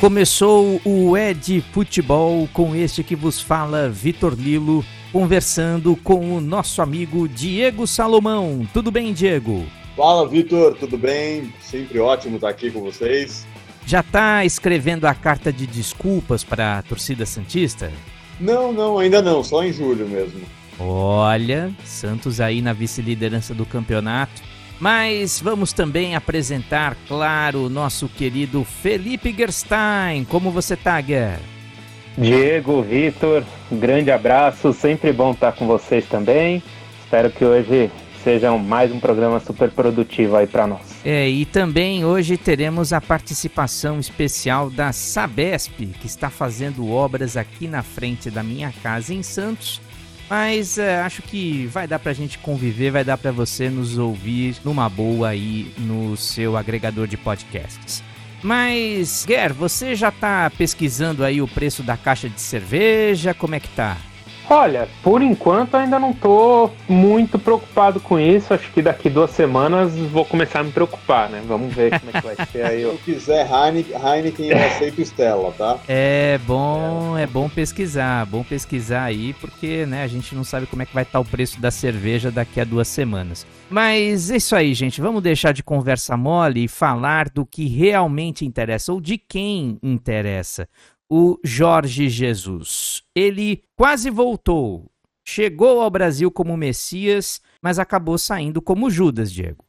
Começou o Ed Futebol com este que vos fala Vitor Lilo, conversando com o nosso amigo Diego Salomão. Tudo bem, Diego? Fala, Vitor, tudo bem? Sempre ótimo estar aqui com vocês. Já está escrevendo a carta de desculpas para a torcida Santista? Não, não, ainda não, só em julho mesmo. Olha, Santos aí na vice-liderança do campeonato mas vamos também apresentar, claro, o nosso querido Felipe Gerstein. Como você tá, Ger? Diego, Vitor, um grande abraço, sempre bom estar com vocês também. Espero que hoje seja mais um programa super produtivo aí para nós. É, e também hoje teremos a participação especial da Sabesp, que está fazendo obras aqui na frente da minha casa em Santos mas é, acho que vai dar pra gente conviver, vai dar pra você nos ouvir numa boa aí no seu agregador de podcasts. Mas, Guer, você já tá pesquisando aí o preço da caixa de cerveja? Como é que tá? Olha, por enquanto ainda não tô muito preocupado com isso. Acho que daqui duas semanas vou começar a me preocupar, né? Vamos ver como é que vai ser aí. Se quiser Heineken, Heineken eu aceito Stella, tá? É bom, é bom pesquisar, bom pesquisar aí, porque né, a gente não sabe como é que vai estar o preço da cerveja daqui a duas semanas. Mas é isso aí, gente. Vamos deixar de conversa mole e falar do que realmente interessa, ou de quem interessa o Jorge Jesus. Ele quase voltou, chegou ao Brasil como Messias, mas acabou saindo como Judas, Diego.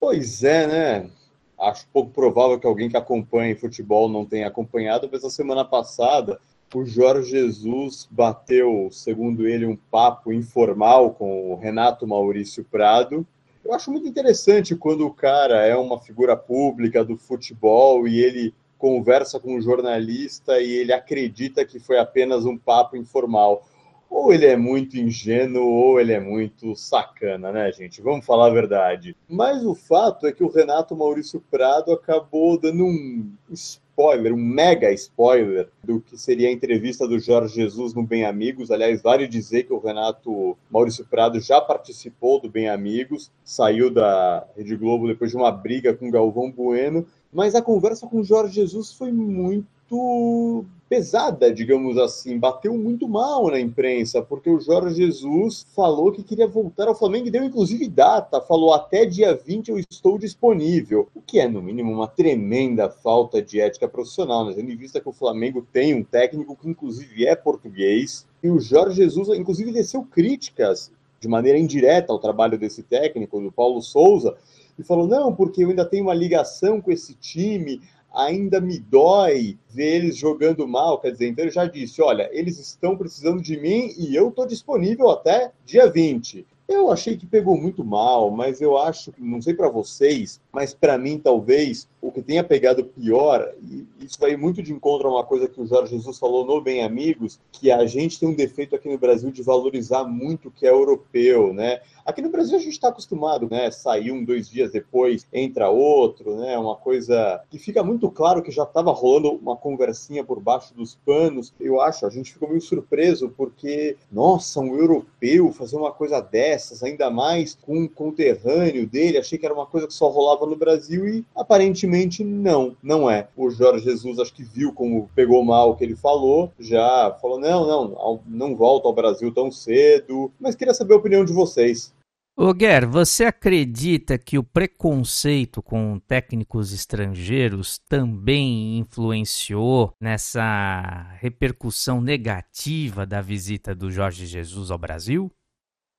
Pois é, né? Acho pouco provável que alguém que acompanha futebol não tenha acompanhado, mas na semana passada o Jorge Jesus bateu, segundo ele, um papo informal com o Renato Maurício Prado. Eu acho muito interessante quando o cara é uma figura pública do futebol e ele conversa com um jornalista e ele acredita que foi apenas um papo informal. Ou ele é muito ingênuo, ou ele é muito sacana, né, gente? Vamos falar a verdade. Mas o fato é que o Renato Maurício Prado acabou dando um spoiler, um mega spoiler do que seria a entrevista do Jorge Jesus no Bem Amigos. Aliás, vale dizer que o Renato Maurício Prado já participou do Bem Amigos, saiu da Rede Globo depois de uma briga com Galvão Bueno mas a conversa com Jorge Jesus foi muito pesada, digamos assim, bateu muito mal na imprensa, porque o Jorge Jesus falou que queria voltar ao Flamengo e deu inclusive data, falou até dia 20 eu estou disponível, o que é no mínimo uma tremenda falta de ética profissional, né? tendo em vista que o Flamengo tem um técnico que inclusive é português, e o Jorge Jesus inclusive desceu críticas de maneira indireta ao trabalho desse técnico, do Paulo Souza, e falou: não, porque eu ainda tenho uma ligação com esse time, ainda me dói ver eles jogando mal. Quer dizer, então ele já disse: olha, eles estão precisando de mim e eu estou disponível até dia 20. Eu achei que pegou muito mal, mas eu acho, não sei para vocês, mas para mim talvez o que tenha pegado pior, e isso vai muito de encontro a uma coisa que o Jorge Jesus falou no Bem Amigos, que a gente tem um defeito aqui no Brasil de valorizar muito o que é europeu, né? Aqui no Brasil a gente está acostumado, né? Sair um, dois dias depois, entra outro, né? Uma coisa que fica muito claro que já estava rolando uma conversinha por baixo dos panos. Eu acho, a gente ficou meio surpreso porque, nossa, um europeu fazer uma coisa dessas, ainda mais com um conterrâneo dele, achei que era uma coisa que só rolava no Brasil e aparentemente não, não é. O Jorge Jesus acho que viu como pegou mal o que ele falou, já falou: não, não, não volta ao Brasil tão cedo, mas queria saber a opinião de vocês. Ô Guer, você acredita que o preconceito com técnicos estrangeiros também influenciou nessa repercussão negativa da visita do Jorge Jesus ao Brasil?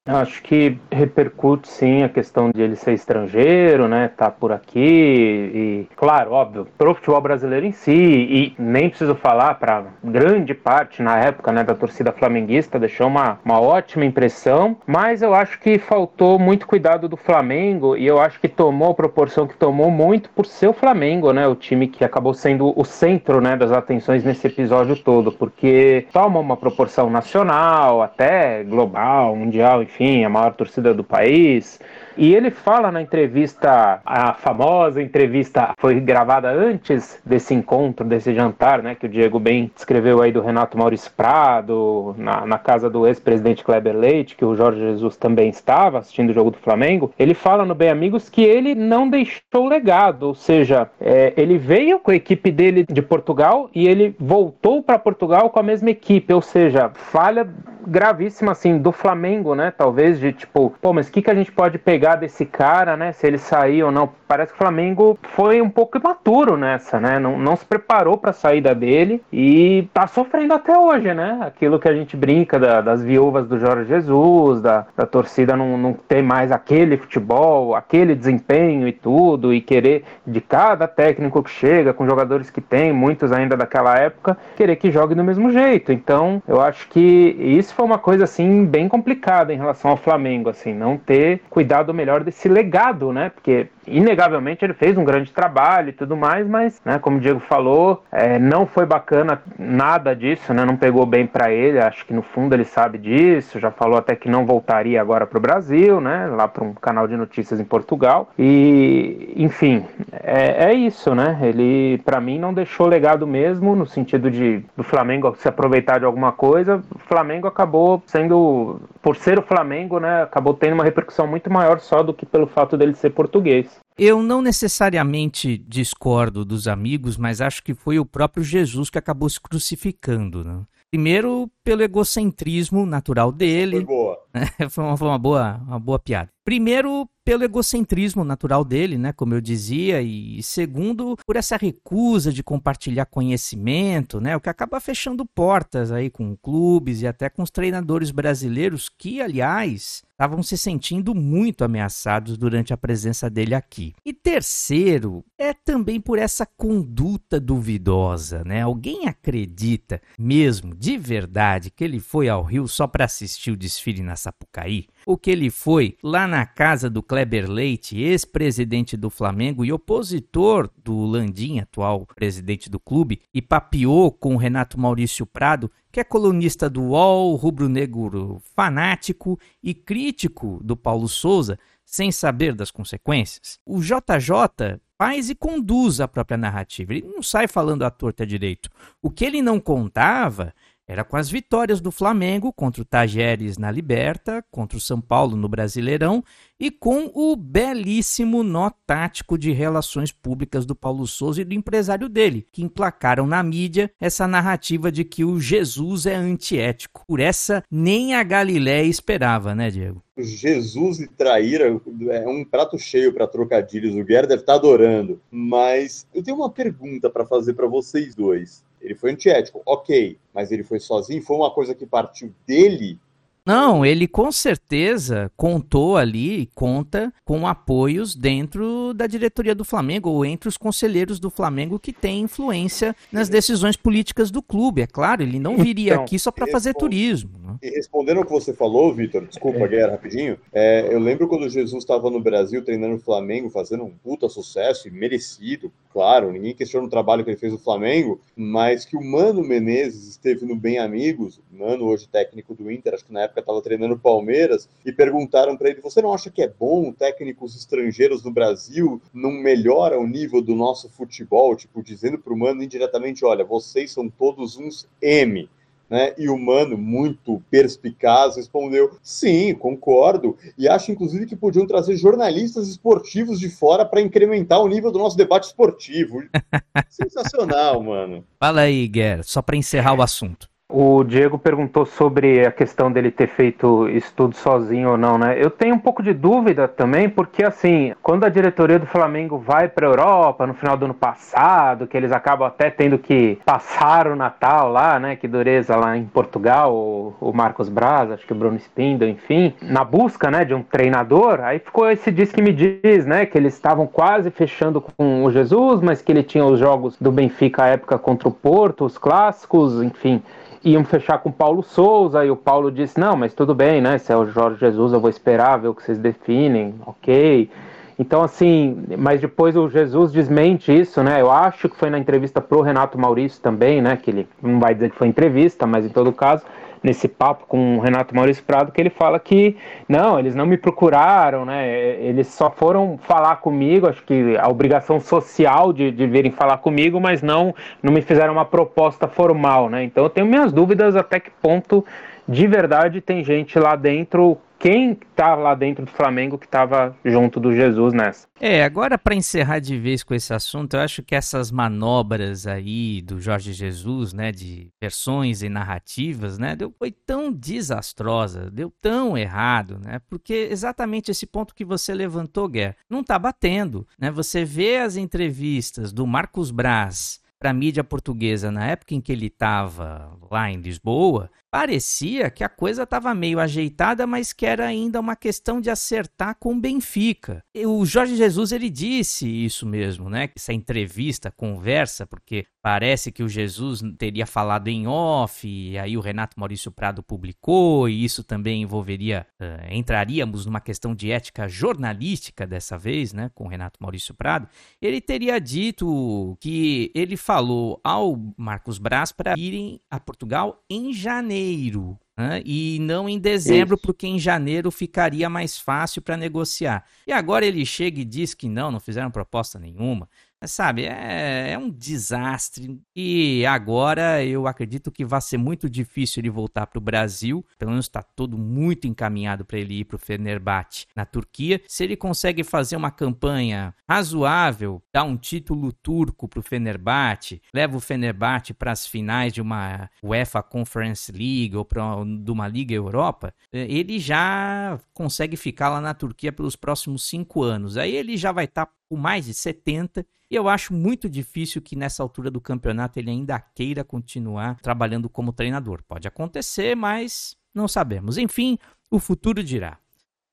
Acho que repercute sim a questão de ele ser estrangeiro, né? Tá por aqui e, claro, óbvio, pro futebol brasileiro em si e nem preciso falar para grande parte na época, né, da torcida flamenguista deixou uma, uma ótima impressão, mas eu acho que faltou muito cuidado do Flamengo e eu acho que tomou a proporção que tomou muito por ser o Flamengo, né? O time que acabou sendo o centro, né, das atenções nesse episódio todo, porque toma uma proporção nacional, até global, mundial, enfim enfim, a maior torcida do país, E ele fala na entrevista, a famosa entrevista foi gravada antes desse encontro, desse jantar, né, que o Diego bem escreveu aí do Renato Maurício Prado, na, na casa do ex-presidente Kleber Leite, que o Jorge Jesus também estava assistindo o jogo do Flamengo. Ele fala no Bem Amigos que ele não deixou legado, ou seja, é, ele veio com a equipe dele de Portugal e ele voltou para Portugal com a mesma equipe, ou seja, falha gravíssima assim do Flamengo, né? Talvez de tipo, pô, mas o que, que a gente pode pegar desse cara, né? Se ele sair ou não. Parece que o Flamengo foi um pouco imaturo nessa, né? Não, não se preparou para a saída dele e tá sofrendo até hoje, né? Aquilo que a gente brinca da, das viúvas do Jorge Jesus, da, da torcida não, não ter mais aquele futebol, aquele desempenho e tudo, e querer de cada técnico que chega, com jogadores que tem, muitos ainda daquela época, querer que jogue do mesmo jeito. Então, eu acho que isso foi uma coisa assim bem complicada em relação ao Flamengo, assim, não ter cuidado melhor desse legado, né? Porque inegavelmente ele fez um grande trabalho e tudo mais, mas, né, como o Diego falou, é, não foi bacana nada disso, né? Não pegou bem para ele. Acho que no fundo ele sabe disso. Já falou até que não voltaria agora para o Brasil, né? Lá para um canal de notícias em Portugal. E, enfim, é, é isso, né? Ele, para mim, não deixou legado mesmo no sentido de do Flamengo se aproveitar de alguma coisa. O Flamengo acabou sendo, por ser o Flamengo, né? Acabou tendo uma repercussão muito maior só do que pelo fato dele ser português. Eu não necessariamente discordo dos amigos, mas acho que foi o próprio Jesus que acabou se crucificando. Né? Primeiro, pelo egocentrismo natural dele. Foi boa. foi, uma, foi uma, boa, uma boa piada. Primeiro, pelo egocentrismo natural dele, né, como eu dizia, e segundo, por essa recusa de compartilhar conhecimento, né, o que acaba fechando portas aí com clubes e até com os treinadores brasileiros que, aliás, estavam se sentindo muito ameaçados durante a presença dele aqui. E terceiro, é também por essa conduta duvidosa, né? Alguém acredita mesmo, de verdade, que ele foi ao Rio só para assistir o desfile na Sapucaí? o que ele foi lá na casa do Kleber Leite, ex-presidente do Flamengo e opositor do Landim, atual presidente do clube, e papiou com o Renato Maurício Prado, que é colunista do UOL, rubro-negro fanático e crítico do Paulo Souza, sem saber das consequências. O JJ faz e conduz a própria narrativa. Ele não sai falando à torta direito. O que ele não contava era com as vitórias do Flamengo contra o Tajeres na Liberta, contra o São Paulo no Brasileirão e com o belíssimo nó tático de relações públicas do Paulo Souza e do empresário dele, que emplacaram na mídia essa narrativa de que o Jesus é antiético. Por essa, nem a Galiléia esperava, né, Diego? Jesus e traíra é um prato cheio para trocadilhos. O Guerra deve estar tá adorando. Mas eu tenho uma pergunta para fazer para vocês dois. Ele foi antiético, ok, mas ele foi sozinho, foi uma coisa que partiu dele não, ele com certeza contou ali, conta com apoios dentro da diretoria do Flamengo ou entre os conselheiros do Flamengo que têm influência nas decisões políticas do clube. É claro, ele não viria então, aqui só para fazer turismo. Né? E respondendo ao que você falou, Vitor, desculpa, é. Guerra, rapidinho. É, eu lembro quando Jesus estava no Brasil treinando o Flamengo, fazendo um puta sucesso e merecido, claro, ninguém questiona o trabalho que ele fez no Flamengo, mas que o Mano Menezes esteve no Bem Amigos, Mano hoje técnico do Inter, acho que na época estava treinando o Palmeiras, e perguntaram para ele: você não acha que é bom técnicos estrangeiros no Brasil não melhora o nível do nosso futebol? Tipo, dizendo para o Mano indiretamente: olha, vocês são todos uns M. Né? E o Mano, muito perspicaz, respondeu: sim, concordo. E acho, inclusive, que podiam trazer jornalistas esportivos de fora para incrementar o nível do nosso debate esportivo. Sensacional, mano. Fala aí, Guerra, só para encerrar o assunto. O Diego perguntou sobre a questão dele ter feito estudo sozinho ou não, né? Eu tenho um pouco de dúvida também, porque assim, quando a diretoria do Flamengo vai para a Europa no final do ano passado, que eles acabam até tendo que passar o Natal lá, né? Que dureza lá em Portugal, o, Marcos Braz, acho que o Bruno Spindle, enfim, na busca, né, de um treinador, aí ficou esse diz que me diz, né, que eles estavam quase fechando com o Jesus, mas que ele tinha os jogos do Benfica à época contra o Porto, os clássicos, enfim iam fechar com o Paulo Souza, e o Paulo disse: Não, mas tudo bem, né? Se é o Jorge Jesus, eu vou esperar ver o que vocês definem, ok. Então, assim, mas depois o Jesus desmente isso, né? Eu acho que foi na entrevista pro Renato Maurício também, né? Que ele não vai dizer que foi entrevista, mas em todo caso, nesse papo com o Renato Maurício Prado que ele fala que não, eles não me procuraram, né? Eles só foram falar comigo, acho que a obrigação social de, de virem falar comigo, mas não, não me fizeram uma proposta formal, né? Então eu tenho minhas dúvidas até que ponto de verdade tem gente lá dentro quem tá lá dentro do Flamengo que estava junto do Jesus nessa. É, agora para encerrar de vez com esse assunto, eu acho que essas manobras aí do Jorge Jesus, né, de versões e narrativas, né, deu, foi tão desastrosa, deu tão errado, né, porque exatamente esse ponto que você levantou, Guer, não tá batendo, né, você vê as entrevistas do Marcos Braz para a mídia portuguesa na época em que ele estava lá em Lisboa, parecia que a coisa estava meio ajeitada, mas que era ainda uma questão de acertar com o Benfica. E o Jorge Jesus ele disse isso mesmo, né? Essa entrevista, conversa, porque parece que o Jesus teria falado em off, e aí o Renato Maurício Prado publicou, e isso também envolveria, uh, entraríamos numa questão de ética jornalística dessa vez, né? Com o Renato Maurício Prado. Ele teria dito que ele falou ao Marcos Braz para irem a Portugal em janeiro janeiro. Né? E não em dezembro, Isso. porque em janeiro ficaria mais fácil para negociar. E agora ele chega e diz que não, não fizeram proposta nenhuma. Sabe, é, é um desastre. E agora eu acredito que vai ser muito difícil ele voltar para o Brasil. Pelo menos está todo muito encaminhado para ele ir para o Fenerbahçe na Turquia. Se ele consegue fazer uma campanha razoável, dar um título turco para o Fenerbahçe, leva o Fenerbahçe para as finais de uma UEFA Conference League ou pra, de uma Liga Europa, é, ele já consegue ficar lá na Turquia pelos próximos cinco anos. Aí ele já vai estar tá com mais de 70 e eu acho muito difícil que nessa altura do campeonato ele ainda queira continuar trabalhando como treinador. Pode acontecer, mas não sabemos. Enfim, o futuro dirá.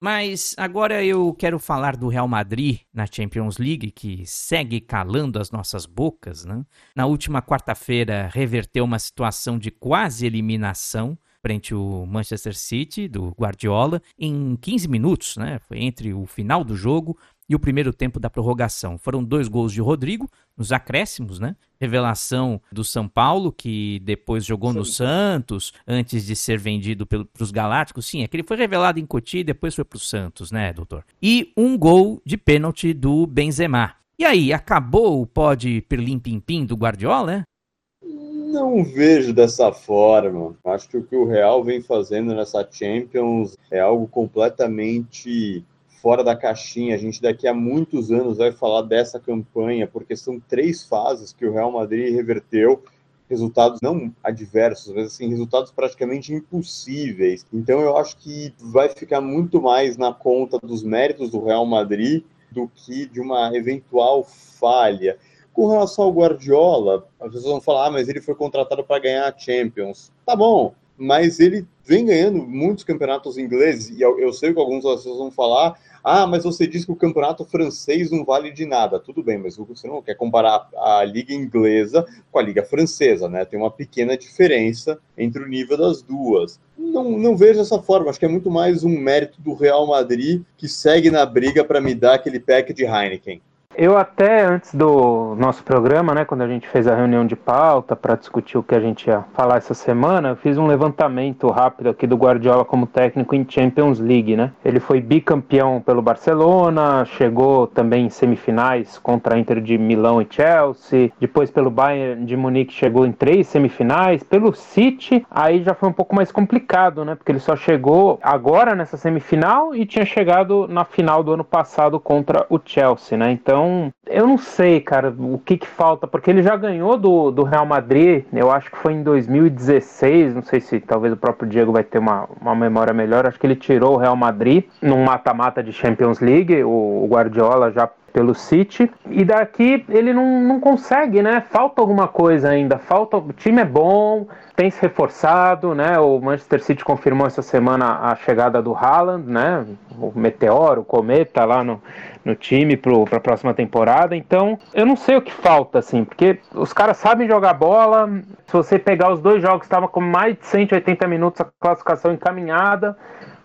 Mas agora eu quero falar do Real Madrid na Champions League, que segue calando as nossas bocas. Né? Na última quarta-feira, reverteu uma situação de quase eliminação frente ao Manchester City, do Guardiola, em 15 minutos. Né? Foi entre o final do jogo e o primeiro tempo da prorrogação. Foram dois gols de Rodrigo, nos acréscimos, né? Revelação do São Paulo, que depois jogou Sim. no Santos, antes de ser vendido para os Galácticos. Sim, é que ele foi revelado em Cotia e depois foi para o Santos, né, doutor? E um gol de pênalti do Benzema. E aí, acabou o pó de pirlim-pim-pim do Guardiola, né? Não vejo dessa forma. Acho que o que o Real vem fazendo nessa Champions é algo completamente fora da caixinha. A gente daqui a muitos anos vai falar dessa campanha, porque são três fases que o Real Madrid reverteu resultados não adversos, mas assim, resultados praticamente impossíveis. Então eu acho que vai ficar muito mais na conta dos méritos do Real Madrid do que de uma eventual falha. Com relação ao Guardiola, as pessoas vão falar, ah, mas ele foi contratado para ganhar a Champions. Tá bom, mas ele vem ganhando muitos campeonatos ingleses, e eu, eu sei que alguns pessoas vão falar, ah, mas você diz que o campeonato francês não vale de nada. Tudo bem, mas você não quer comparar a liga inglesa com a liga francesa, né? Tem uma pequena diferença entre o nível das duas. Não, não vejo dessa forma. Acho que é muito mais um mérito do Real Madrid que segue na briga para me dar aquele pack de Heineken. Eu até antes do nosso programa, né, quando a gente fez a reunião de pauta para discutir o que a gente ia falar essa semana, fiz um levantamento rápido aqui do Guardiola como técnico em Champions League, né? Ele foi bicampeão pelo Barcelona, chegou também em semifinais contra a Inter de Milão e Chelsea, depois pelo Bayern de Munique chegou em três semifinais, pelo City aí já foi um pouco mais complicado, né? Porque ele só chegou agora nessa semifinal e tinha chegado na final do ano passado contra o Chelsea, né? Então então, eu não sei, cara, o que, que falta, porque ele já ganhou do, do Real Madrid, eu acho que foi em 2016, não sei se talvez o próprio Diego vai ter uma, uma memória melhor, acho que ele tirou o Real Madrid num mata-mata de Champions League, o, o Guardiola já pelo City e daqui ele não, não consegue, né? Falta alguma coisa ainda, falta o time é bom, tem se reforçado, né? O Manchester City confirmou essa semana a chegada do Haaland, né? O meteoro, o cometa lá no, no time para a próxima temporada. Então, eu não sei o que falta, assim, porque os caras sabem jogar bola. Se você pegar os dois jogos, estava com mais de 180 minutos a classificação encaminhada.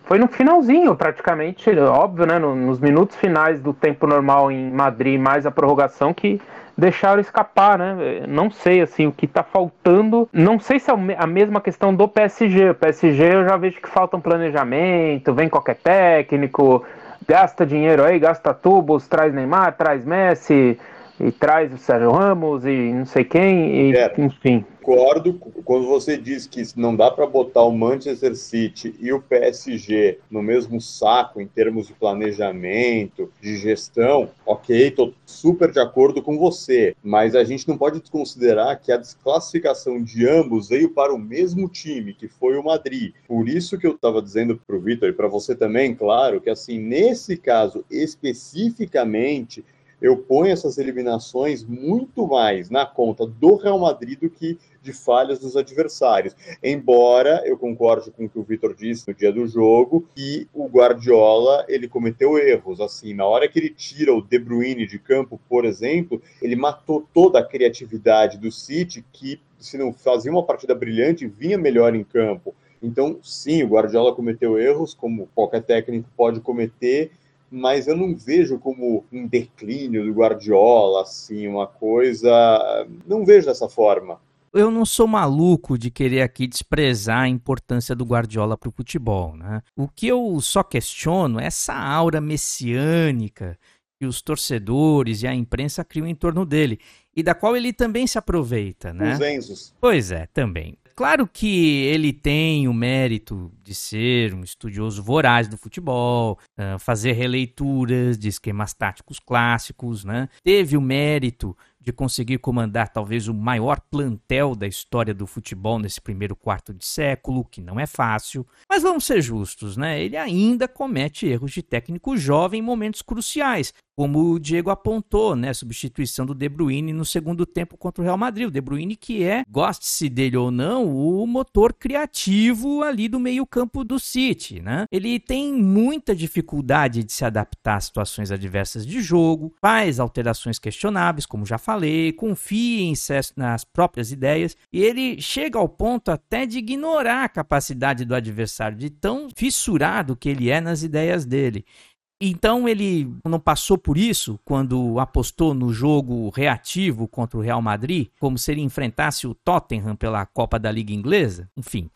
Foi no finalzinho, praticamente, óbvio, né? Nos minutos finais do tempo normal em Madrid, mais a prorrogação, que deixaram escapar, né? Não sei assim o que tá faltando. Não sei se é a mesma questão do PSG. O PSG eu já vejo que falta um planejamento, vem qualquer técnico, gasta dinheiro aí, gasta tubos, traz Neymar, traz Messi e traz o Sérgio Ramos e não sei quem, e, enfim concordo quando você diz que não dá para botar o Manchester City e o PSG no mesmo saco em termos de planejamento, de gestão. Ok, estou super de acordo com você, mas a gente não pode desconsiderar que a desclassificação de ambos veio para o mesmo time, que foi o Madrid. Por isso que eu estava dizendo para o Vitor e para você também, claro, que assim nesse caso especificamente eu ponho essas eliminações muito mais na conta do Real Madrid do que de falhas dos adversários. Embora eu concorde com o que o Vitor disse no dia do jogo, que o Guardiola ele cometeu erros. Assim, na hora que ele tira o De Bruyne de campo, por exemplo, ele matou toda a criatividade do City, que se não fazia uma partida brilhante, vinha melhor em campo. Então, sim, o Guardiola cometeu erros, como qualquer técnico pode cometer, mas eu não vejo como um declínio do Guardiola, assim, uma coisa. Não vejo dessa forma. Eu não sou maluco de querer aqui desprezar a importância do Guardiola para o futebol, né? O que eu só questiono é essa aura messiânica que os torcedores e a imprensa criam em torno dele e da qual ele também se aproveita, né? Os Enzos. Pois é, também. Claro que ele tem o mérito de ser um estudioso voraz do futebol, uh, fazer releituras de esquemas táticos clássicos, né? Teve o mérito de conseguir comandar talvez o maior plantel da história do futebol nesse primeiro quarto de século, que não é fácil. Mas vamos ser justos, né? Ele ainda comete erros de técnico jovem em momentos cruciais, como o Diego apontou, né, substituição do De Bruyne no segundo tempo contra o Real Madrid. O De Bruyne que é, goste-se dele ou não, o motor criativo ali do meio-campo do City, né? Ele tem muita dificuldade de se adaptar a situações adversas de jogo, faz alterações questionáveis, como já falei, confia em nas próprias ideias e ele chega ao ponto até de ignorar a capacidade do adversário, de tão fissurado que ele é nas ideias dele. Então ele não passou por isso quando apostou no jogo reativo contra o Real Madrid, como se ele enfrentasse o Tottenham pela Copa da Liga Inglesa? Enfim.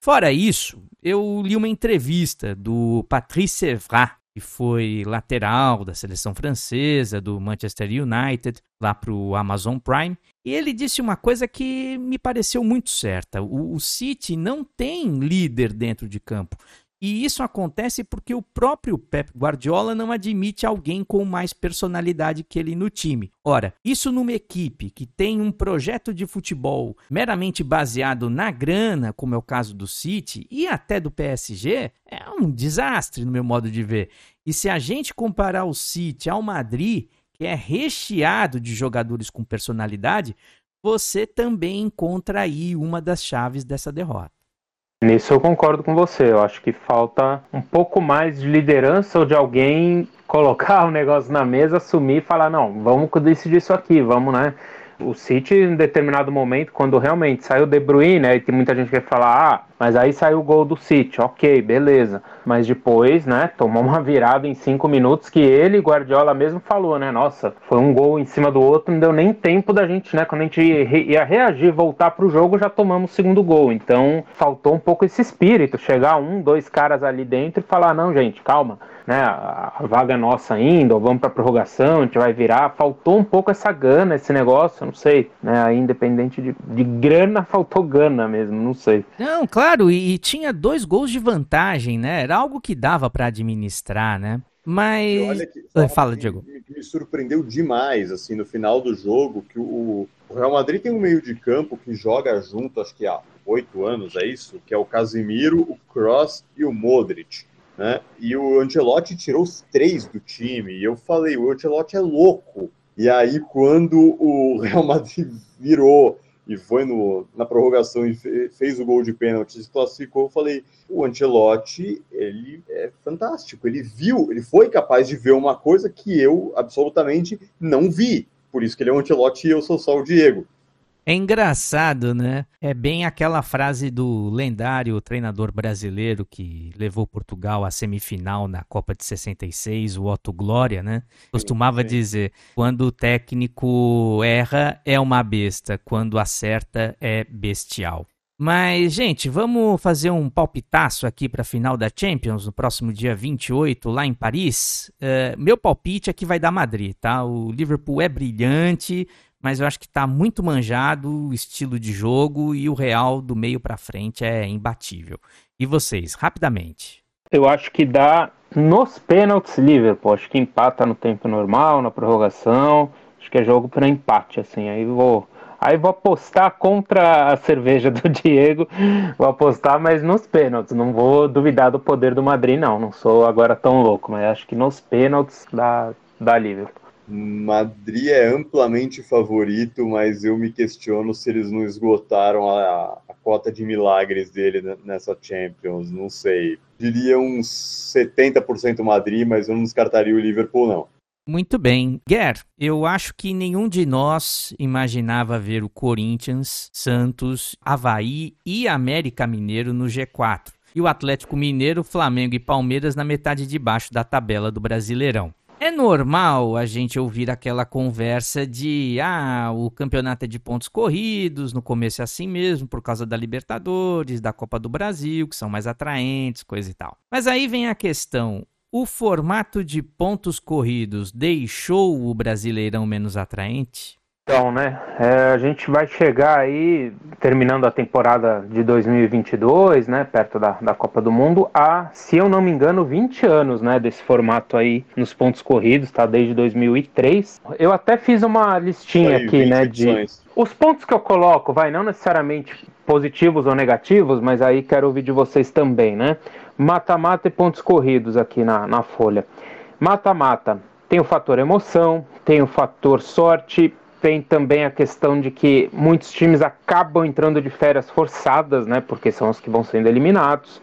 Fora isso, eu li uma entrevista do Patrice Evra, que foi lateral da seleção francesa, do Manchester United, lá para o Amazon Prime, e ele disse uma coisa que me pareceu muito certa: o, o City não tem líder dentro de campo. E isso acontece porque o próprio Pep Guardiola não admite alguém com mais personalidade que ele no time. Ora, isso numa equipe que tem um projeto de futebol meramente baseado na grana, como é o caso do City e até do PSG, é um desastre no meu modo de ver. E se a gente comparar o City ao Madrid, que é recheado de jogadores com personalidade, você também encontra aí uma das chaves dessa derrota. Nisso eu concordo com você. Eu acho que falta um pouco mais de liderança ou de alguém colocar o negócio na mesa, assumir e falar: não, vamos decidir isso aqui, vamos, né? O City, em determinado momento, quando realmente saiu De Bruyne, aí tem muita gente que vai falar: ah, mas aí saiu o gol do City, ok, beleza. Mas depois, né, tomou uma virada em cinco minutos que ele, Guardiola mesmo falou, né? Nossa, foi um gol em cima do outro, não deu nem tempo da gente, né? Quando a gente ia reagir, voltar pro jogo, já tomamos o segundo gol. Então, faltou um pouco esse espírito, chegar um, dois caras ali dentro e falar: não, gente, calma né, a, vaga é nossa ainda, ou vamos para prorrogação, a gente vai virar. Faltou um pouco essa gana, esse negócio, não sei, né, aí, independente de, de grana, faltou gana mesmo, não sei. Não, claro, e, e tinha dois gols de vantagem, né, era algo que dava para administrar, né. Mas. Que, Fala, Diego. Me, me, surpreendeu demais, assim, no final do jogo, que o, o Real Madrid tem um meio de campo que joga junto, acho que há oito anos, é isso? Que é o Casimiro, o Cross e o Modric. Né? E o Ancelotti tirou os três do time. E eu falei, o Ancelotti é louco. E aí, quando o Real Madrid virou e foi no, na prorrogação e fez o gol de pênalti, se classificou, eu falei, o Ancelotti, ele é fantástico. Ele viu, ele foi capaz de ver uma coisa que eu absolutamente não vi. Por isso que ele é o Ancelotti e eu sou só o Diego. É engraçado, né? É bem aquela frase do lendário treinador brasileiro que levou Portugal à semifinal na Copa de 66, o Otto Glória, né? Costumava sim, sim. dizer: quando o técnico erra, é uma besta, quando acerta, é bestial. Mas, gente, vamos fazer um palpitaço aqui para a final da Champions no próximo dia 28, lá em Paris. Uh, meu palpite é que vai dar Madrid, tá? O Liverpool é brilhante, mas eu acho que está muito manjado o estilo de jogo e o Real do meio para frente é imbatível. E vocês, rapidamente? Eu acho que dá nos pênaltis Liverpool. Acho que empata no tempo normal, na prorrogação. Acho que é jogo para empate, assim. Aí vou, aí vou apostar contra a cerveja do Diego. Vou apostar, mas nos pênaltis. Não vou duvidar do poder do Madrid, não. Não sou agora tão louco, mas acho que nos pênaltis dá, dá Liverpool. Madrid é amplamente favorito, mas eu me questiono se eles não esgotaram a, a cota de milagres dele nessa Champions. Não sei. Diria uns 70% Madrid, mas eu não descartaria o Liverpool, não. Muito bem. Guer, eu acho que nenhum de nós imaginava ver o Corinthians, Santos, Havaí e América Mineiro no G4. E o Atlético Mineiro, Flamengo e Palmeiras na metade de baixo da tabela do Brasileirão. É normal a gente ouvir aquela conversa de ah, o campeonato é de pontos corridos, no começo é assim mesmo, por causa da Libertadores, da Copa do Brasil, que são mais atraentes, coisa e tal. Mas aí vem a questão: o formato de pontos corridos deixou o Brasileirão menos atraente? Então, né, é, a gente vai chegar aí, terminando a temporada de 2022, né, perto da, da Copa do Mundo, a, se eu não me engano, 20 anos, né, desse formato aí nos pontos corridos, tá, desde 2003. Eu até fiz uma listinha aí, aqui, né, de... Os pontos que eu coloco, vai, não necessariamente positivos ou negativos, mas aí quero ouvir de vocês também, né. Mata-mata e pontos corridos aqui na, na folha. Mata-mata tem o fator emoção, tem o fator sorte, tem também a questão de que muitos times acabam entrando de férias forçadas, né? Porque são os que vão sendo eliminados.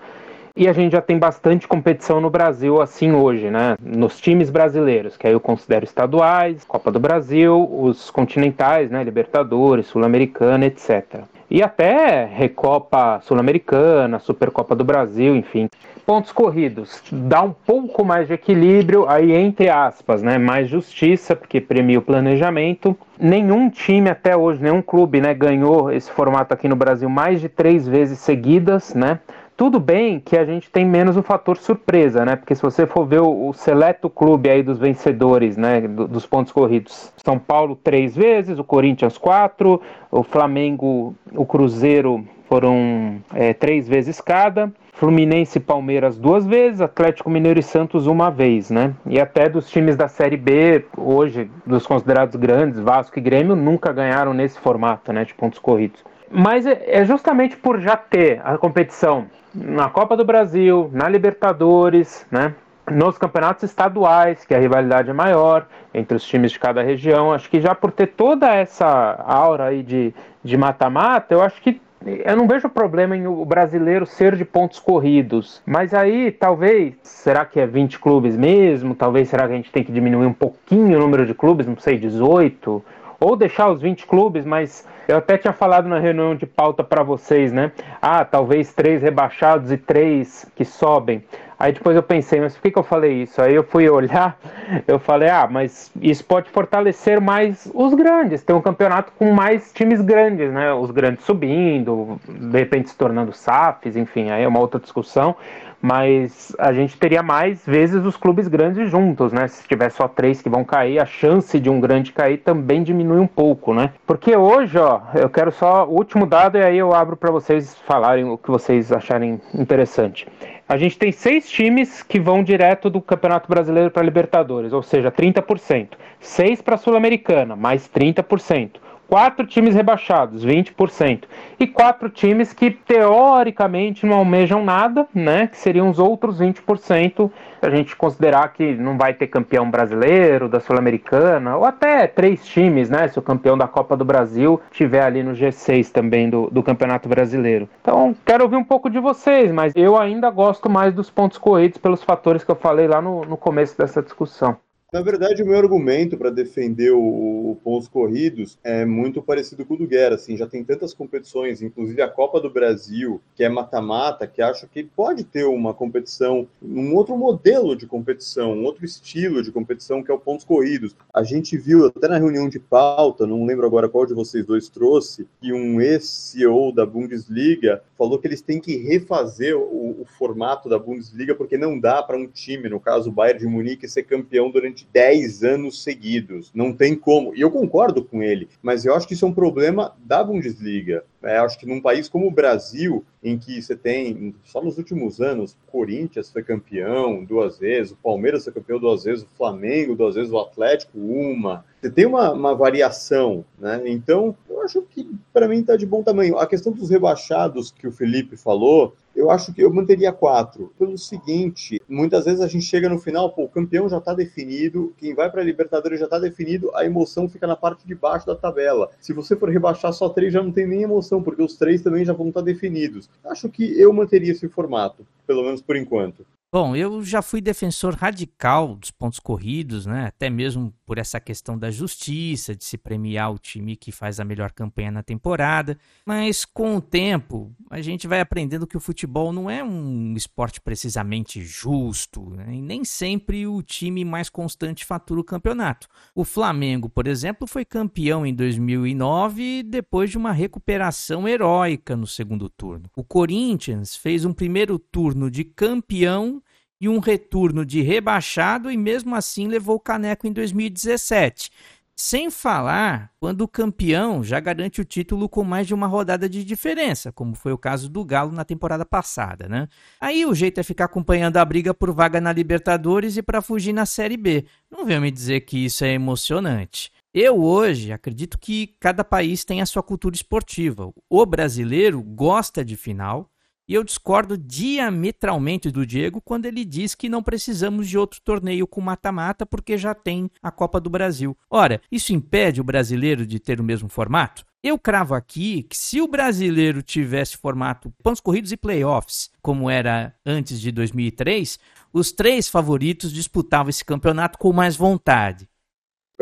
E a gente já tem bastante competição no Brasil assim hoje, né? Nos times brasileiros, que aí eu considero estaduais, Copa do Brasil, os continentais, né? Libertadores, Sul-Americana, etc. E até Recopa Sul-Americana, Supercopa do Brasil, enfim pontos corridos dá um pouco mais de equilíbrio, aí entre aspas, né, mais justiça, porque premia o planejamento. Nenhum time até hoje, nenhum clube, né, ganhou esse formato aqui no Brasil mais de três vezes seguidas, né? Tudo bem que a gente tem menos o fator surpresa, né? Porque se você for ver o, o seleto clube aí dos vencedores, né? Do, dos pontos corridos, São Paulo três vezes, o Corinthians quatro, o Flamengo, o Cruzeiro foram é, três vezes cada. Fluminense e Palmeiras duas vezes, Atlético Mineiro e Santos uma vez, né? E até dos times da Série B, hoje, dos considerados grandes, Vasco e Grêmio, nunca ganharam nesse formato, né, de pontos corridos. Mas é, é justamente por já ter a competição na Copa do Brasil, na Libertadores, né? Nos campeonatos estaduais, que a rivalidade é maior entre os times de cada região, acho que já por ter toda essa aura aí de mata-mata, eu acho que eu não vejo problema em o brasileiro ser de pontos corridos, mas aí talvez, será que é 20 clubes mesmo? Talvez será que a gente tem que diminuir um pouquinho o número de clubes, não sei, 18? Ou deixar os 20 clubes, mas eu até tinha falado na reunião de pauta para vocês, né? Ah, talvez três rebaixados e três que sobem. Aí depois eu pensei, mas por que, que eu falei isso? Aí eu fui olhar, eu falei, ah, mas isso pode fortalecer mais os grandes, ter um campeonato com mais times grandes, né? Os grandes subindo, de repente se tornando SAFs, enfim, aí é uma outra discussão mas a gente teria mais vezes os clubes grandes juntos, né? Se tiver só três que vão cair, a chance de um grande cair também diminui um pouco, né? Porque hoje, ó, eu quero só o último dado e aí eu abro para vocês falarem o que vocês acharem interessante. A gente tem seis times que vão direto do Campeonato Brasileiro para Libertadores, ou seja, 30%. Seis para Sul-Americana, mais 30% quatro times rebaixados, 20%, e quatro times que teoricamente não almejam nada, né? Que seriam os outros 20%, a gente considerar que não vai ter campeão brasileiro, da Sul-Americana, ou até três times, né? Se o campeão da Copa do Brasil tiver ali no G6 também do, do Campeonato Brasileiro. Então, quero ouvir um pouco de vocês, mas eu ainda gosto mais dos pontos corridos pelos fatores que eu falei lá no, no começo dessa discussão. Na verdade, o meu argumento para defender o, o pontos corridos é muito parecido com o do Guerra. Assim, já tem tantas competições, inclusive a Copa do Brasil, que é mata-mata, que acho que pode ter uma competição, um outro modelo de competição, um outro estilo de competição, que é o pontos corridos. A gente viu até na reunião de pauta, não lembro agora qual de vocês dois trouxe, que um ex-CEO da Bundesliga falou que eles têm que refazer o, o formato da Bundesliga porque não dá para um time, no caso o Bayern de Munique, ser campeão durante 10 anos seguidos. Não tem como. E eu concordo com ele, mas eu acho que isso é um problema da Bundesliga. É, acho que num país como o Brasil, em que você tem, só nos últimos anos, o Corinthians foi campeão duas vezes, o Palmeiras foi campeão duas vezes, o Flamengo duas vezes, o Atlético uma. Você tem uma, uma variação, né? Então, eu acho que para mim está de bom tamanho. A questão dos rebaixados que o Felipe falou, eu acho que eu manteria quatro. Pelo seguinte, muitas vezes a gente chega no final, pô, o campeão já está definido, quem vai para a Libertadores já está definido, a emoção fica na parte de baixo da tabela. Se você for rebaixar só três, já não tem nem emoção, porque os três também já vão estar definidos. Acho que eu manteria esse formato, pelo menos por enquanto. Bom, eu já fui defensor radical dos pontos corridos, né? Até mesmo por essa questão da justiça, de se premiar o time que faz a melhor campanha na temporada. Mas com o tempo, a gente vai aprendendo que o futebol não é um esporte precisamente justo, né? e nem sempre o time mais constante fatura o campeonato. O Flamengo, por exemplo, foi campeão em 2009 depois de uma recuperação heróica no segundo turno. O Corinthians fez um primeiro turno de campeão e um retorno de rebaixado e mesmo assim levou o caneco em 2017. Sem falar quando o campeão já garante o título com mais de uma rodada de diferença, como foi o caso do Galo na temporada passada, né? Aí o jeito é ficar acompanhando a briga por vaga na Libertadores e para fugir na Série B. Não venha me dizer que isso é emocionante. Eu hoje acredito que cada país tem a sua cultura esportiva. O brasileiro gosta de final, e eu discordo diametralmente do Diego quando ele diz que não precisamos de outro torneio com mata-mata porque já tem a Copa do Brasil. Ora, isso impede o brasileiro de ter o mesmo formato? Eu cravo aqui que se o brasileiro tivesse formato pontos corridos e playoffs, como era antes de 2003, os três favoritos disputavam esse campeonato com mais vontade.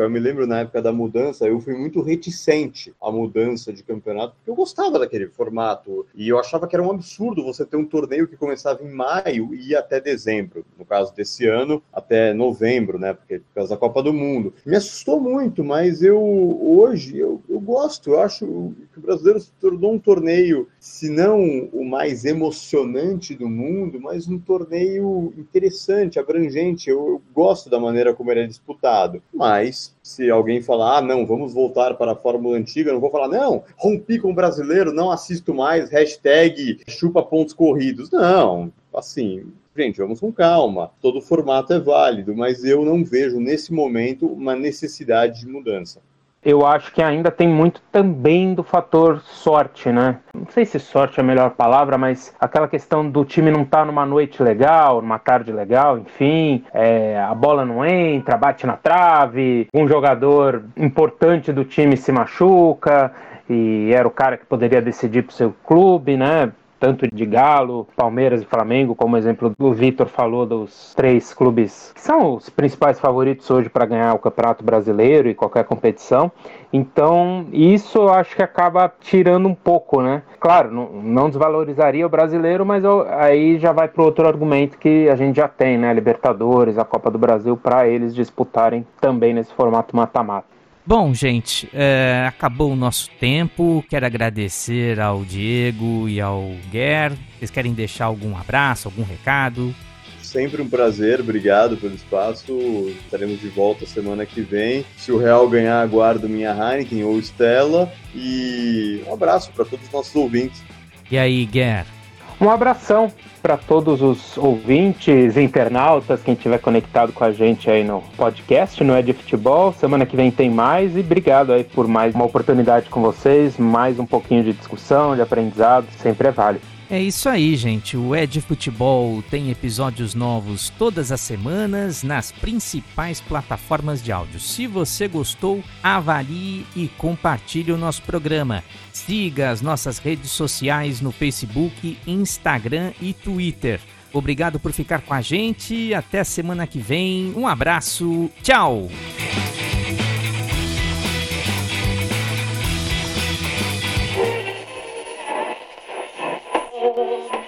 Eu me lembro na época da mudança, eu fui muito reticente à mudança de campeonato, porque eu gostava daquele formato. E eu achava que era um absurdo você ter um torneio que começava em maio e ia até dezembro. No caso desse ano, até novembro, né? Porque, por causa da Copa do Mundo. Me assustou muito, mas eu hoje eu, eu gosto. Eu acho que o brasileiro se tornou um torneio, se não o mais emocionante do mundo, mas um torneio interessante, abrangente. Eu, eu gosto da maneira como ele é disputado. Mas se alguém falar, ah, não, vamos voltar para a fórmula antiga, eu não vou falar, não, rompi com o brasileiro, não assisto mais, hashtag chupa pontos corridos. Não, assim, gente, vamos com calma. Todo formato é válido, mas eu não vejo nesse momento uma necessidade de mudança eu acho que ainda tem muito também do fator sorte, né? Não sei se sorte é a melhor palavra, mas aquela questão do time não estar tá numa noite legal, numa tarde legal, enfim, é, a bola não entra, bate na trave, um jogador importante do time se machuca e era o cara que poderia decidir para o seu clube, né? Tanto de Galo, Palmeiras e Flamengo, como exemplo do Vitor falou dos três clubes que são os principais favoritos hoje para ganhar o Campeonato Brasileiro e qualquer competição. Então, isso eu acho que acaba tirando um pouco, né? Claro, não, não desvalorizaria o brasileiro, mas eu, aí já vai para outro argumento que a gente já tem, né? Libertadores, a Copa do Brasil, para eles disputarem também nesse formato mata-mata. Bom, gente, é, acabou o nosso tempo. Quero agradecer ao Diego e ao Guer. Vocês querem deixar algum abraço, algum recado? Sempre um prazer, obrigado pelo espaço. Estaremos de volta semana que vem. Se o Real ganhar, aguardo minha Heineken ou Stella. E um abraço para todos os nossos ouvintes. E aí, Guer? Um abração para todos os ouvintes, internautas, quem estiver conectado com a gente aí no podcast, no É de Futebol. Semana que vem tem mais e obrigado aí por mais uma oportunidade com vocês, mais um pouquinho de discussão, de aprendizado, sempre é válido. É isso aí, gente. O Ed Futebol tem episódios novos todas as semanas nas principais plataformas de áudio. Se você gostou, avalie e compartilhe o nosso programa. Siga as nossas redes sociais no Facebook, Instagram e Twitter. Obrigado por ficar com a gente. Até semana que vem. Um abraço. Tchau. Oh.